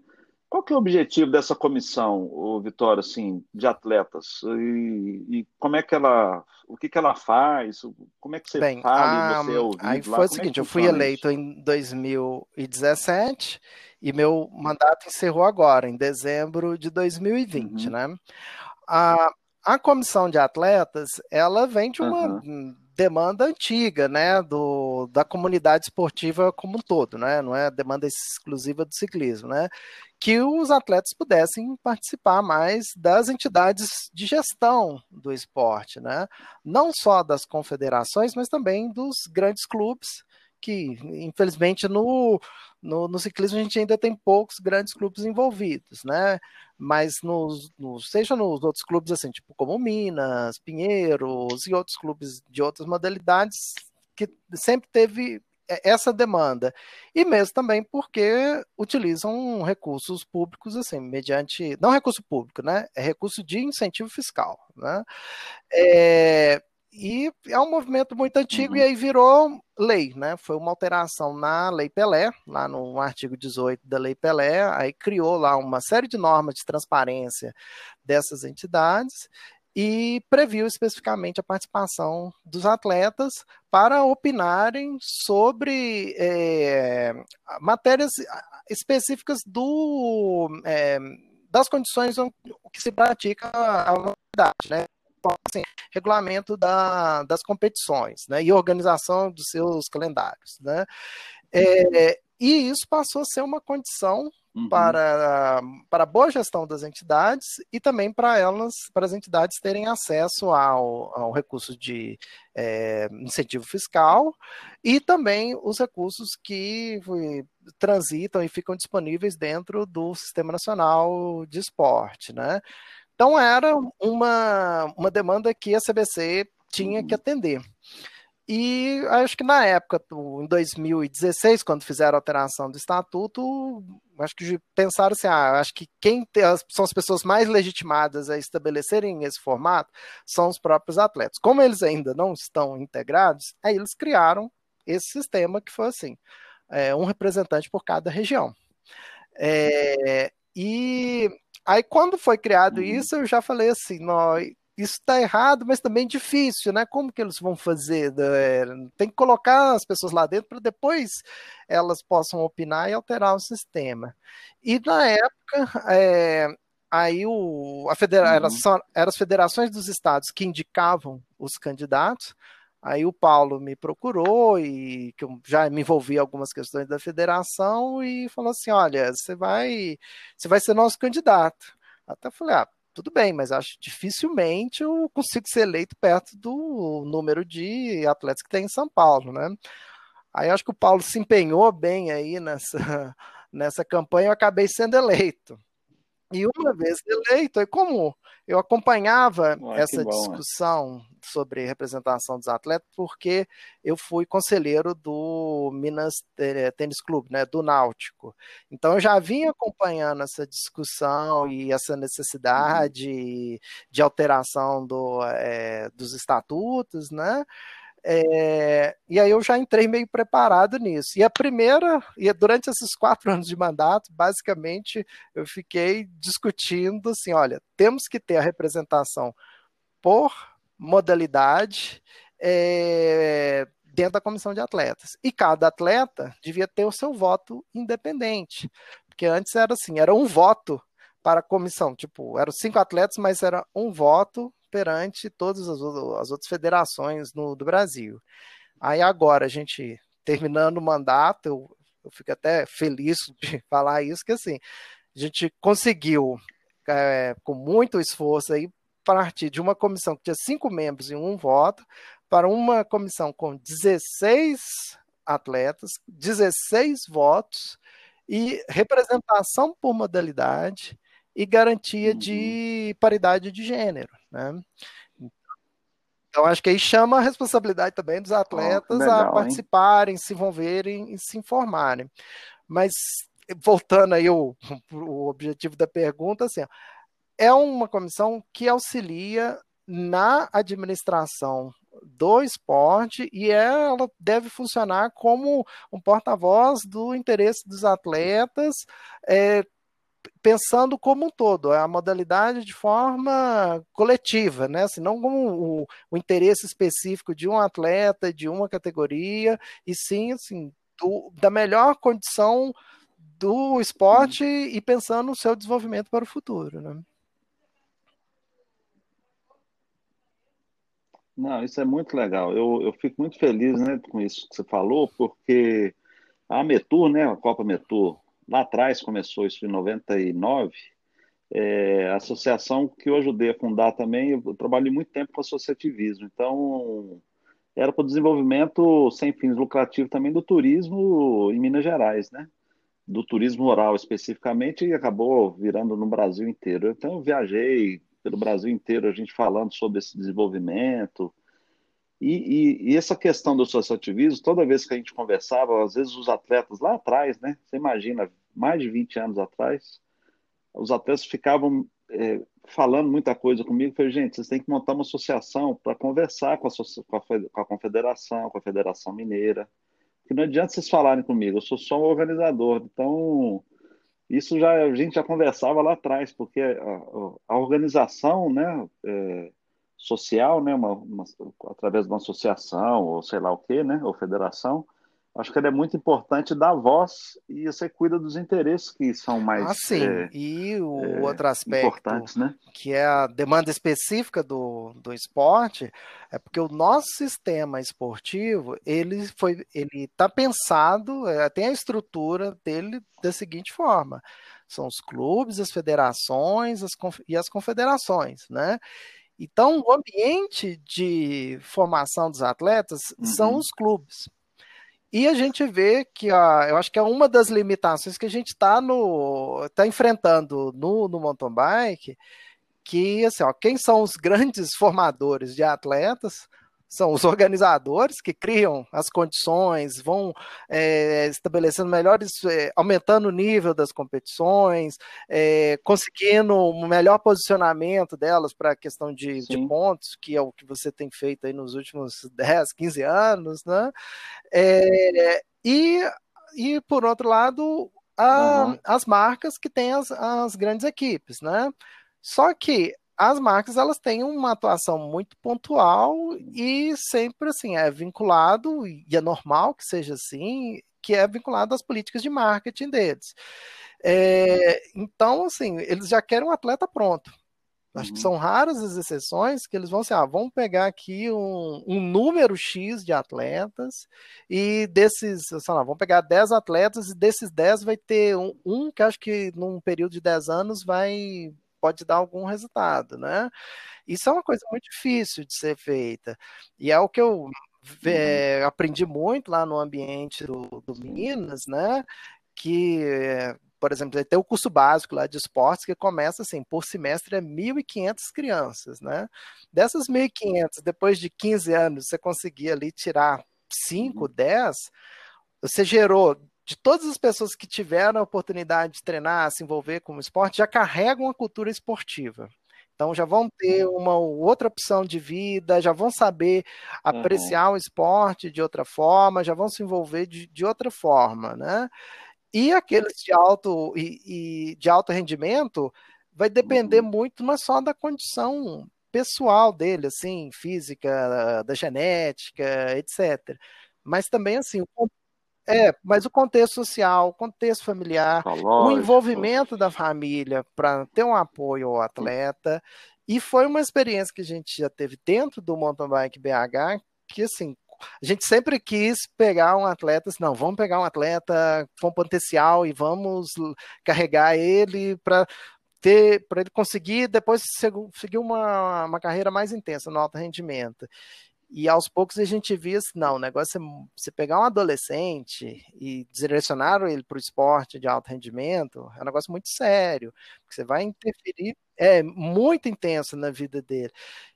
Qual que é o objetivo dessa comissão, Vitória, assim, de atletas? E, e, como é que ela, o que que ela faz? Como é que você Bem, fala a, você é ouvido Aí lá? foi o Como é seguinte, que eu fui eleito isso? em 2017 e meu mandato encerrou agora, em dezembro de 2020, Uhum, né? A, a comissão de atletas, ela vem de uma aham, demanda antiga, né, do, da comunidade esportiva como um todo, né? Não é demanda exclusiva do ciclismo, né? Que os atletas pudessem participar mais das entidades de gestão do esporte, né? Não só das confederações, mas também dos grandes clubes que, infelizmente, no, no, no, ciclismo a gente ainda tem poucos grandes clubes envolvidos, né? Mas nos, nos, seja nos outros clubes, assim, tipo como Minas, Pinheiros e outros clubes de outras modalidades, que sempre teve essa demanda. E mesmo também porque utilizam recursos públicos, assim, mediante. Não recurso público, né? É recurso de incentivo fiscal, né? É, e é um movimento muito antigo uhum. e aí virou lei, né? Foi uma alteração na Lei Pelé, lá no artigo 18 da Lei Pelé, aí criou lá uma série de normas de transparência dessas entidades e previu especificamente a participação dos atletas para opinarem sobre é, matérias específicas do, é, das condições que se pratica a modalidade, né? Assim, regulamento da, das competições né, e organização dos seus calendários. Né? É, e isso passou a ser uma condição uhum. para, para a boa gestão das entidades e também para elas, para as entidades terem acesso ao, ao recurso de é, incentivo fiscal e também os recursos que transitam e ficam disponíveis dentro do Sistema Nacional de Esporte. Né? Então era uma, uma demanda que a CBC tinha que atender. E acho que na época, em 2016, quando fizeram a alteração do estatuto, acho que pensaram assim: ah, acho que quem tem, são as pessoas mais legitimadas a estabelecerem esse formato são os próprios atletas. Como eles ainda não estão integrados, aí eles criaram esse sistema que foi assim: é, um representante por cada região. É, e Aí, quando foi criado uhum. isso, eu já falei assim: não, isso está errado, mas também difícil, né? Como que eles vão fazer? Tem que colocar as pessoas lá dentro para depois elas possam opinar e alterar o sistema. E na época, é, aí o, a federação, uhum. eram as federações dos estados que indicavam os candidatos. Aí o Paulo me procurou e que eu já me envolvi em algumas questões da federação e falou assim: olha, você vai, você vai ser nosso candidato. Até falei, ah, tudo bem, mas acho dificilmente eu consigo ser eleito perto do número de atletas que tem em São Paulo, né? Aí acho que o Paulo se empenhou bem aí nessa, nessa campanha, eu acabei sendo eleito. E uma vez eleito, é como eu acompanhava Ué, essa bom, discussão é. sobre representação dos atletas, porque eu fui conselheiro do Minas Tênis Clube, né, do Náutico. Então eu já vinha acompanhando essa discussão e essa necessidade uhum. de alteração do, é, dos estatutos, né? É, e aí eu já entrei meio preparado nisso. E a primeira, e durante esses quatro anos de mandato, basicamente eu fiquei discutindo assim: olha, temos que ter a representação por modalidade é, dentro da comissão de atletas. E cada atleta devia ter o seu voto independente. Porque antes era assim, era um voto para a comissão. Tipo, eram cinco atletas, mas era um voto perante todas as, as outras federações no, do Brasil. Aí agora a gente terminando o mandato, eu, eu fico até feliz de falar isso, que assim, a gente conseguiu, é, com muito esforço aí, partir de uma comissão que tinha cinco membros e um voto, para uma comissão com 16 atletas, 16 votos e representação por modalidade e garantia uhum. de paridade de gênero. Né? Então, acho que aí chama a responsabilidade também dos atletas oh, legal, a participarem, hein? se envolverem e se informarem. Mas voltando aí o, o objetivo da pergunta, assim, é uma comissão que auxilia na administração do esporte e ela deve funcionar como um porta-voz do interesse dos atletas, é, pensando como um todo, a modalidade de forma coletiva, né? Assim, não como o, o interesse específico de um atleta, de uma categoria, e sim assim, do, da melhor condição do esporte e pensando no seu desenvolvimento para o futuro. Né? Não, isso é muito legal. Eu, eu fico muito feliz né, com isso que você falou, porque a Metur, né, a Copa Metur, lá atrás começou isso em 99, é, a associação que eu ajudei a fundar também, eu trabalhei muito tempo com associativismo, então era para o desenvolvimento sem fins lucrativos também do turismo em Minas Gerais, né? Do turismo rural especificamente, e acabou virando no Brasil inteiro. Então eu viajei pelo Brasil inteiro, a gente falando sobre esse desenvolvimento. E, e, e, essa questão do associativismo, toda vez que a gente conversava, às vezes os atletas lá atrás, né? Você imagina, mais de 20 anos atrás, os atletas ficavam é, falando muita coisa comigo. Falei, gente, vocês têm que montar uma associação para conversar com a, com, a, com a Confederação, com a Federação Mineira. Porque não adianta vocês falarem comigo, eu sou só um organizador. Então, isso já a gente já conversava lá atrás, porque a, a organização, né, é, social, né, uma, uma, através de uma associação ou sei lá o que, né, ou federação, acho que ele é muito importante dar voz e você cuida dos interesses que são mais ah, sim. É, e o é, outro aspecto né? que é a demanda específica do, do esporte é porque o nosso sistema esportivo ele foi ele está pensado é, tem a estrutura dele da seguinte forma são os clubes as federações as, e as confederações né então o ambiente de formação dos atletas uhum. são os clubes e a gente vê que a, eu acho que é uma das limitações que a gente está tá enfrentando no, no mountain bike, que assim, ó, quem são os grandes formadores de atletas são os organizadores que criam as condições, vão é, estabelecendo melhores, é, aumentando o nível das competições, é, conseguindo um melhor posicionamento delas para a questão de, de, pontos, que é o que você tem feito aí nos últimos 10, 15 anos, né? E, e, por outro lado, a, uhum. as marcas que têm as, as grandes equipes, né? Só que as marcas elas têm uma atuação muito pontual e sempre assim é vinculado e é normal que seja assim que é vinculado às políticas de marketing deles é, então assim eles já querem um atleta pronto acho que uhum. são raras as exceções que eles vão assim, ah, vamos pegar aqui um, um número X de atletas e desses, sei lá, vamos pegar 10 atletas e desses 10 vai ter um, um que acho que num período de 10 anos vai pode dar algum resultado, né? Isso é uma coisa muito difícil de ser feita. E é o que eu é, aprendi muito lá no ambiente do, do Minas, né? Que por exemplo, tem o curso básico lá de esportes que começa assim, por semestre é 1.500 crianças, né? Dessas 1.500, depois de 15 anos, você conseguir ali tirar 5, 10, uhum. você gerou de todas as pessoas que tiveram a oportunidade de treinar, se envolver com o esporte, já carregam a cultura esportiva. Então já vão ter uhum. uma outra opção de vida, já vão saber apreciar uhum. o esporte de outra forma, já vão se envolver de, de outra forma, né? E aqueles de alto e, e de alto rendimento vai depender uhum. muito não é só da condição pessoal dele, assim, física, da genética, etc. Mas também assim o é, mas o contexto social, o contexto familiar, o envolvimento da família para ter um apoio ao atleta. E foi uma experiência que a gente já teve dentro do Mountain Bike BH, que assim, a gente sempre quis pegar um atleta, assim, não, vamos pegar um atleta com potencial e vamos carregar ele para ter para ele conseguir depois seguir uma, uma carreira mais intensa no alto rendimento. E aos poucos a gente via assim, não, o negócio é você pegar um adolescente e direcionar ele para o esporte de alto rendimento, é um negócio muito sério, porque você vai interferir, é muito intenso na vida dele.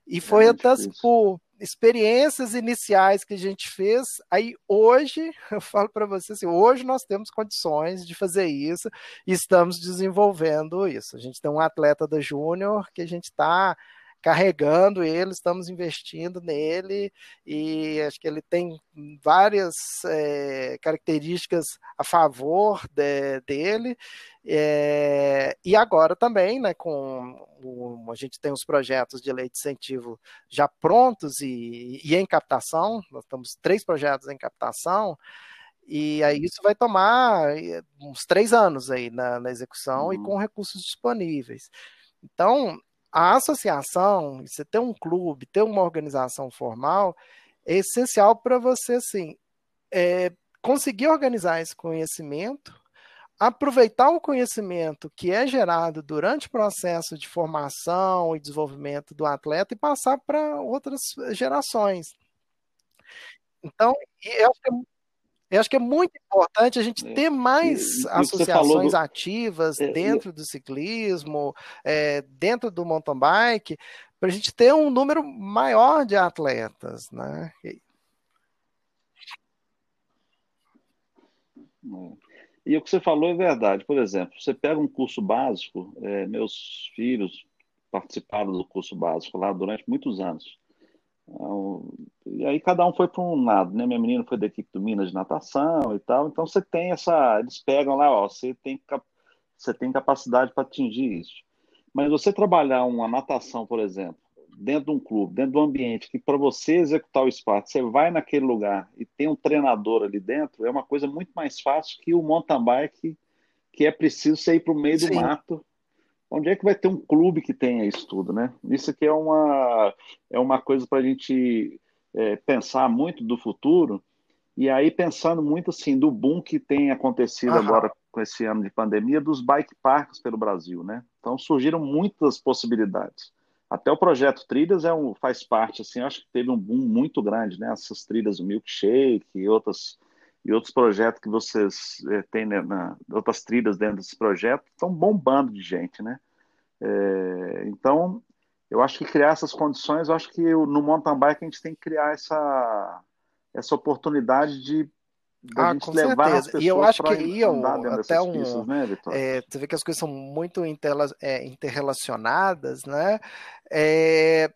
E é foi é até assim, por, experiências iniciais que a gente fez. Aí hoje, eu falo para você assim, hoje nós temos condições de fazer isso e estamos desenvolvendo isso. A gente tem um atleta da Júnior que a gente está carregando ele, estamos investindo nele e acho que ele tem várias é, características a favor de, dele. É, e agora também, né, com o, a gente tem os projetos de lei de incentivo já prontos e, e em captação, nós temos três projetos em captação, e aí isso vai tomar é, uns três anos aí na, na execução uhum. e com recursos disponíveis. Então, a associação, você ter um clube, ter uma organização formal, é essencial para você, assim, é, conseguir organizar esse conhecimento, aproveitar o conhecimento que é gerado durante o processo de formação e desenvolvimento do atleta e passar para outras gerações. Então, eu acho que é eu acho que é muito importante a gente é. ter mais e, associações do... ativas é, dentro do ciclismo, é, dentro do mountain bike, para a gente ter um número maior de atletas, né? E o que você falou é verdade. Por exemplo, você pega um curso básico, é, meus filhos participaram do curso básico lá durante muitos anos. Então, e aí cada um foi para um lado, né? Minha menina foi da equipe do Minas de natação e tal. Então você tem essa, eles pegam lá, ó, você tem você tem capacidade para atingir isso. Mas você trabalhar uma natação, por exemplo, dentro de um clube, dentro do ambiente que para você executar o esporte, você vai naquele lugar e tem um treinador ali dentro, é uma coisa muito mais fácil que o mountain bike, que é preciso você ir para o meio Sim. do mato onde é que vai ter um clube que tenha isso tudo, né? Isso aqui é uma, é uma coisa para a gente é, pensar muito do futuro, e aí pensando muito assim do boom que tem acontecido Aham. agora com esse ano de pandemia dos bike parks pelo Brasil, né? Então surgiram muitas possibilidades. Até o projeto Trilhas é um, faz parte, assim, acho que teve um boom muito grande, né? Essas trilhas do Milkshake e outras e outros projetos que vocês é, têm né, na, outras trilhas dentro desse projeto estão bombando de gente, né? É, então, eu acho que criar essas condições, eu acho que no mountain bike a gente tem que criar essa, essa oportunidade de ah, com certeza. E eu acho que aí até um. Pistas, né, é, você vê que as coisas são muito é, interrelacionadas, né? É,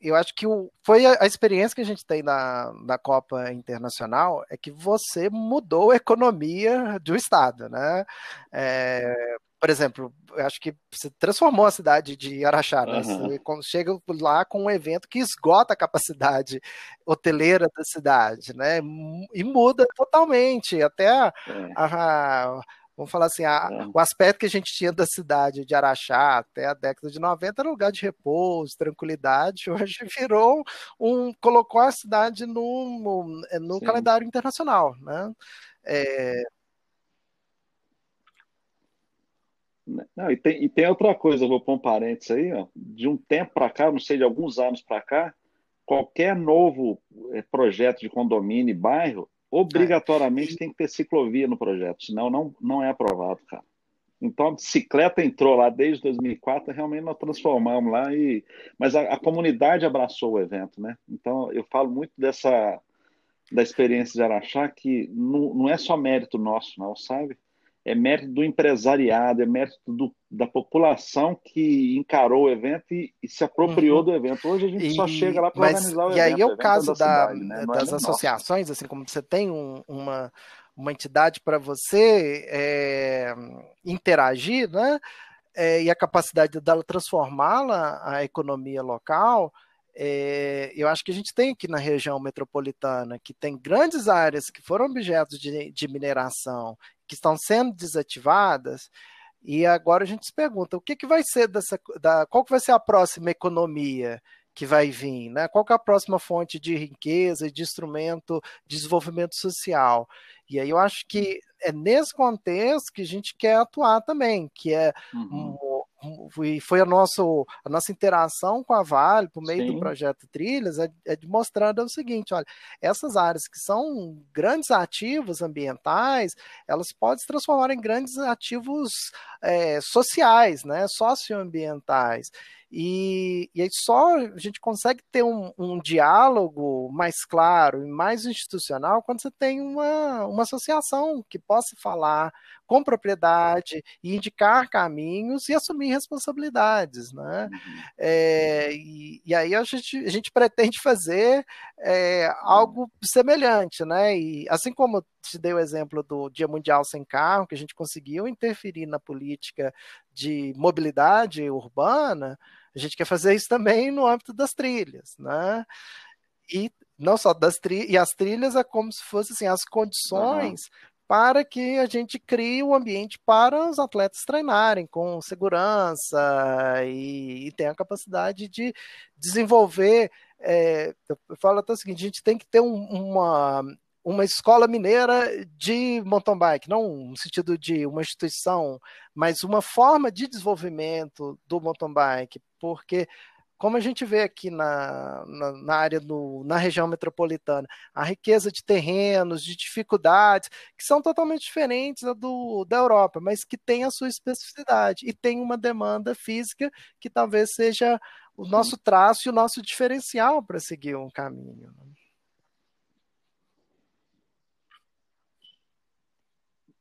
eu acho que o, foi a, a, experiência que a gente tem na, na Copa Internacional é que você mudou a economia do Estado, né? É, por exemplo, eu acho que você transformou a cidade de Araxá, né? Você, quando chega lá com um evento que esgota a capacidade hoteleira da cidade, né? E muda totalmente, até a, é. a vamos falar assim, a, é. o aspecto que a gente tinha da cidade de Araxá até a década de 90 era um lugar de repouso, tranquilidade, hoje virou um, colocou a cidade no, no, no calendário internacional, né? É... Não, e, tem, e tem outra coisa, vou pôr um parênteses aí, ó, de um tempo para cá, não sei, de alguns anos para cá, qualquer novo é, projeto de condomínio e bairro, obrigatoriamente tem que ter ciclovia no projeto, senão não, não é aprovado, cara. Então a bicicleta entrou lá desde 2004, realmente nós transformamos lá e mas a, a, comunidade abraçou o evento, né? Então eu falo muito dessa da experiência de Araxá que não, não é só mérito nosso, não, sabe? É mérito do empresariado, é mérito do, da população que encarou o evento e, e se apropriou uhum. do evento. Hoje a gente e, só chega lá para organizar o e evento. E aí é o, o caso da, cidade, né? das é associações, assim como você tem um, uma, uma entidade para você é, interagir, né? É, e a capacidade dela transformá-la a economia local, é, eu acho que a gente tem aqui na região metropolitana, que tem grandes áreas que foram objetos de, de mineração que estão sendo desativadas. E agora a gente se pergunta o que, que vai ser dessa, da, qual que vai ser a próxima economia que vai vir, né? Qual que é a próxima fonte de riqueza e de instrumento de desenvolvimento social? E aí eu acho que é nesse contexto que a gente quer atuar também, que é uhum e foi a, nosso, a nossa interação com a Vale, por meio Sim. do projeto Trilhas, é, é mostrando o seguinte: olha, essas áreas que são grandes ativos ambientais, elas podem se transformar em grandes ativos é, sociais, né, socioambientais. E, e aí só a gente consegue ter um, um, diálogo mais claro e mais institucional quando você tem uma, uma associação que possa falar com propriedade e indicar caminhos e assumir responsabilidades. Né? Uhum. É, e, e, aí a gente, a gente pretende fazer é, algo semelhante, né? E assim como te dei o exemplo do Dia Mundial Sem Carro, que a gente conseguiu interferir na política de mobilidade urbana, a gente quer fazer isso também no âmbito das trilhas, né? E não só das trilhas, e as trilhas é como se fossem assim, as condições uhum para que a gente crie o um ambiente para os atletas treinarem com segurança e, e tenha a capacidade de desenvolver. É, eu falo até o seguinte: a gente tem que ter um, uma, uma escola mineira de mountain bike, não no sentido de uma instituição, mas uma forma de desenvolvimento do mountain bike, porque como a gente vê aqui na, na, na área do, na região metropolitana, a riqueza de terrenos, de dificuldades, que são totalmente diferentes da, do, da Europa, mas que tem a sua especificidade e tem uma demanda física que talvez seja o nosso traço e o nosso diferencial para seguir um caminho. Né?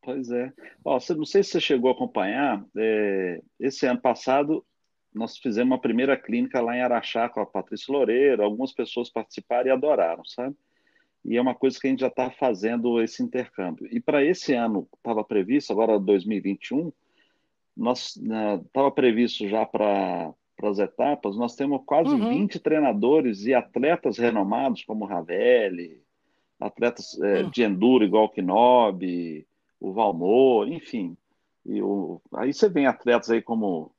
Pois é. Ó, não sei se você chegou a acompanhar, é, esse ano passado nós fizemos uma primeira clínica lá em Araxá com a Patrícia Loureiro, algumas pessoas participaram e adoraram, sabe? E é uma coisa que a gente já está fazendo esse intercâmbio. E para esse ano, estava previsto, agora 2021, nós estava né, previsto já para as etapas, nós temos quase uhum. 20 treinadores e atletas renomados, como Ravelli, atletas é, uhum. de enduro igual Knob, o Valmor, enfim. E o, aí você vem atletas aí como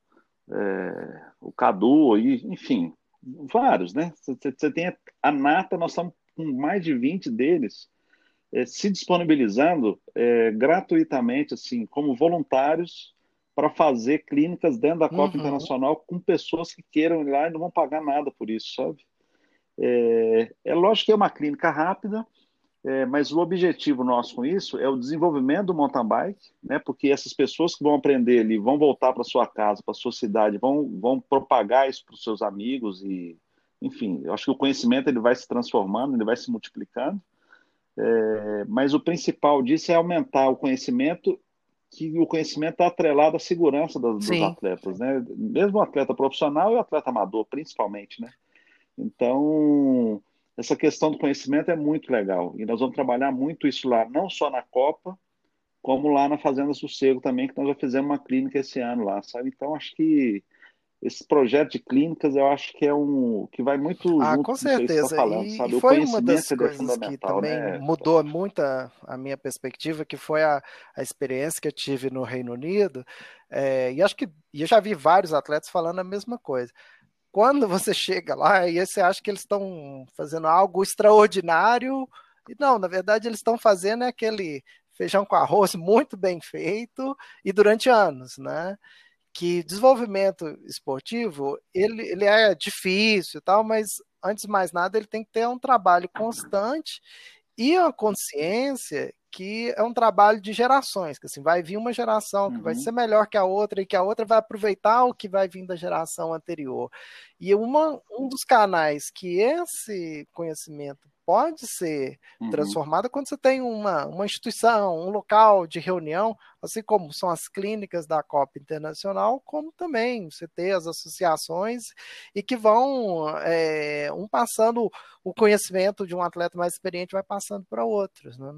é, o Cadu, e, enfim, vários, né? Você tem a Nata, nós estamos com mais de 20 deles é, se disponibilizando é, gratuitamente, assim, como voluntários para fazer clínicas dentro da Copa uhum. Internacional com pessoas que queiram ir lá e não vão pagar nada por isso, sabe? É, é lógico que é uma clínica rápida, é, mas o objetivo nosso com isso é o desenvolvimento do mountain bike, né? Porque essas pessoas que vão aprender ali vão voltar para sua casa, para sua cidade, vão, vão propagar isso para os seus amigos e, enfim, eu acho que o conhecimento ele vai se transformando, ele vai se multiplicando. É, mas o principal disso é aumentar o conhecimento, que o conhecimento está atrelado à segurança dos, dos atletas, né? Mesmo o atleta profissional e o atleta amador, principalmente, né? Então, essa questão do conhecimento é muito legal. E nós vamos trabalhar muito isso lá, não só na Copa, como lá na Fazenda Sossego também, que nós já fizemos uma clínica esse ano lá, sabe? Então, acho que esse projeto de clínicas, eu acho que é um que vai muito ah, junto com certeza. Tá falando, e, sabe? E foi uma das é coisas é que também né? mudou muito a, a, minha perspectiva, que foi a, a experiência que eu tive no Reino Unido. É, e acho que e eu já vi vários atletas falando a mesma coisa quando você chega lá e você acha que eles estão fazendo algo extraordinário, e não, na verdade eles estão fazendo aquele feijão com arroz muito bem feito e durante anos, né? Que desenvolvimento esportivo ele, ele é difícil, tal, mas antes de mais nada ele tem que ter um trabalho constante e uma consciência que é um trabalho de gerações, que assim, vai vir uma geração que uhum. vai ser melhor que a outra e que a outra vai aproveitar o que vai vir da geração anterior. E uma, um dos canais que esse conhecimento pode ser uhum. transformado é quando você tem uma, uma instituição, um local de reunião, assim como são as clínicas da Copa Internacional, como também você ter as associações e que vão é, um passando o conhecimento de um atleta mais experiente vai passando para outros, né?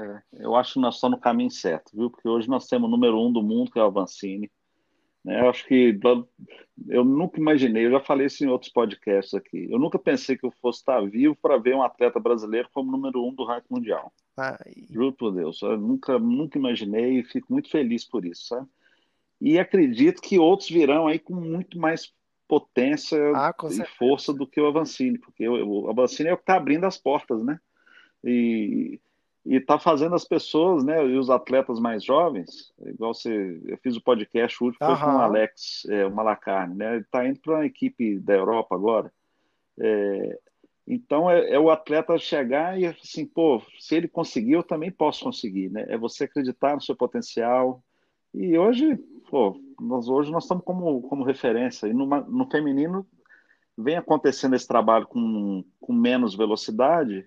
É, eu acho que nós estamos no caminho certo, viu? Porque hoje nós temos o número um do mundo, que é o Avancini. Né? Eu acho que eu nunca imaginei, eu já falei isso em outros podcasts aqui, eu nunca pensei que eu fosse estar vivo para ver um atleta brasileiro como número um do ranking mundial. Ai. Juro por Deus, eu nunca, nunca imaginei e fico muito feliz por isso, sabe? E acredito que outros virão aí com muito mais potência ah, e força do que o Avancini, porque o, o Avancini é o que está abrindo as portas, né? E e está fazendo as pessoas, né, e os atletas mais jovens, igual você, eu fiz o podcast último, foi com o Alex é, o Malacarne, né, ele está indo para uma equipe da Europa agora, é, Então é, é, o atleta chegar e assim, pô, se ele conseguir, eu também posso conseguir, né? É você acreditar no seu potencial. E hoje, pô, nós hoje nós estamos como, como referência. E numa, no feminino vem acontecendo esse trabalho com, com menos velocidade,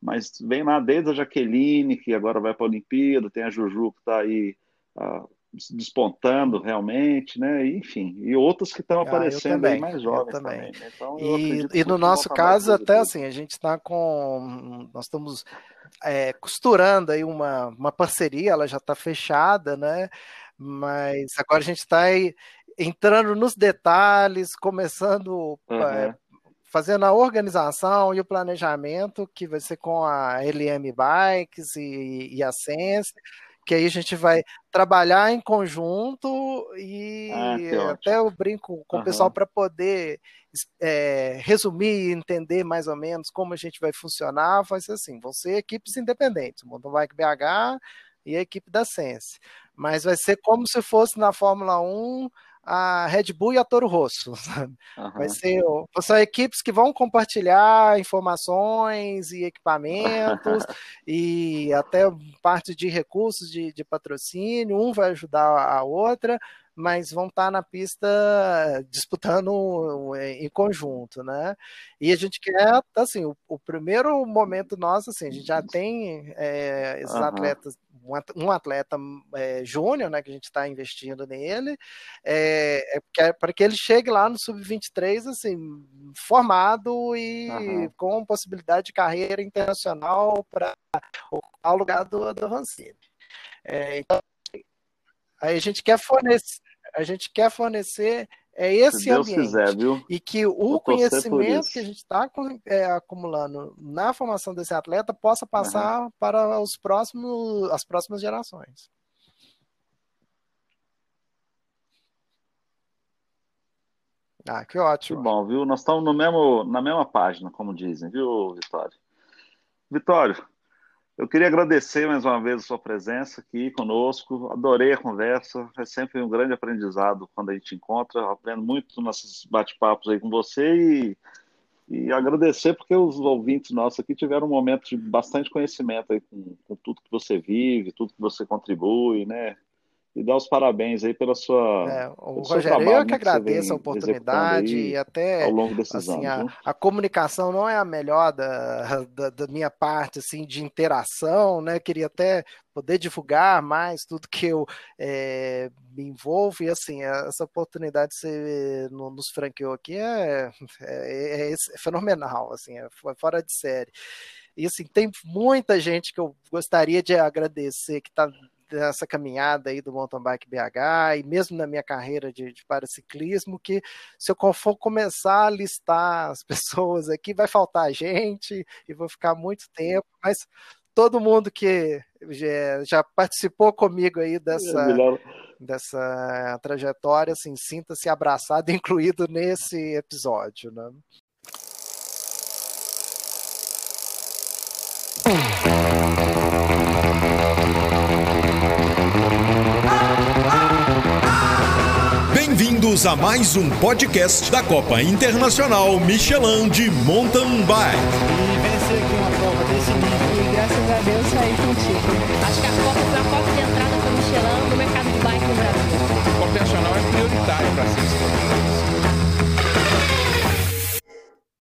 mas vem lá desde a Jaqueline, que agora vai para a Olimpíada, tem a Juju que está aí uh, despontando realmente, né? enfim, e outros que estão ah, aparecendo aí mais jovens também. também. Né? Então, e, e no nosso caso, até assim, a gente está com. Nós estamos é, costurando aí uma, uma parceria, ela já está fechada, né? Mas agora a gente está entrando nos detalhes, começando. Uhum. É, fazendo a organização e o planejamento, que vai ser com a LM Bikes e, e a Sense, que aí a gente vai trabalhar em conjunto e ah, até eu brinco com uhum. o pessoal para poder é, resumir e entender mais ou menos como a gente vai funcionar, vai ser assim, vão ser equipes independentes, o Mountain Bike BH e a equipe da Sense, mas vai ser como se fosse na Fórmula 1 a Red Bull e a Toro Rosso. Uhum. Vai ser, são equipes que vão compartilhar informações e equipamentos e até parte de recursos de, de patrocínio. Um vai ajudar a outra, mas vão estar na pista disputando em conjunto, né? E a gente quer, assim, o, o primeiro momento nosso, assim, a gente já tem é, esses uhum. atletas um atleta é, júnior, né, que a gente está investindo nele, é, é para que ele chegue lá no sub-23 assim formado e uhum. com possibilidade de carreira internacional para o lugar do, do Vancini. É, então, aí a gente quer fornecer, a gente quer fornecer é esse ambiente. Quiser, e que o conhecimento que a gente está é, acumulando na formação desse atleta possa passar uhum. para os próximos, as próximas gerações. Ah, que ótimo. Que bom, viu? Nós estamos no mesmo, na mesma página, como dizem, viu, Vitório? Vitório, eu queria agradecer mais uma vez a sua presença aqui conosco. Adorei a conversa. É sempre um grande aprendizado quando a gente encontra. Eu aprendo muito nossos bate-papos aí com você e, e, agradecer porque os ouvintes nossos aqui tiveram um momento de bastante conhecimento aí com, com tudo que você vive, tudo que você contribui, né? E dar os parabéns aí pela sua. É, o Rogério, eu que agradeço a oportunidade e até ao longo desses assim, anos. A, a, comunicação não é a melhor da, da, da, minha parte assim, de interação, né? Queria até poder divulgar mais tudo que eu é, me envolvo e assim, essa oportunidade que você nos franqueou aqui é, é, é, é fenomenal, assim, é fora de série. E assim, tem muita gente que eu gostaria de agradecer que está dessa caminhada aí do mountain bike BH e mesmo na minha carreira de, de paraciclismo, que se eu for começar a listar as pessoas aqui, vai faltar gente e vou ficar muito tempo, mas todo mundo que já, participou comigo aí dessa, é dessa trajetória, assim, sinta-se abraçado, incluído nesse episódio, né? Bem-vindos a mais um podcast da Copa Internacional Michelin de Mountain Bike. E vencer aqui uma prova desse nível e graças a Deus sair título.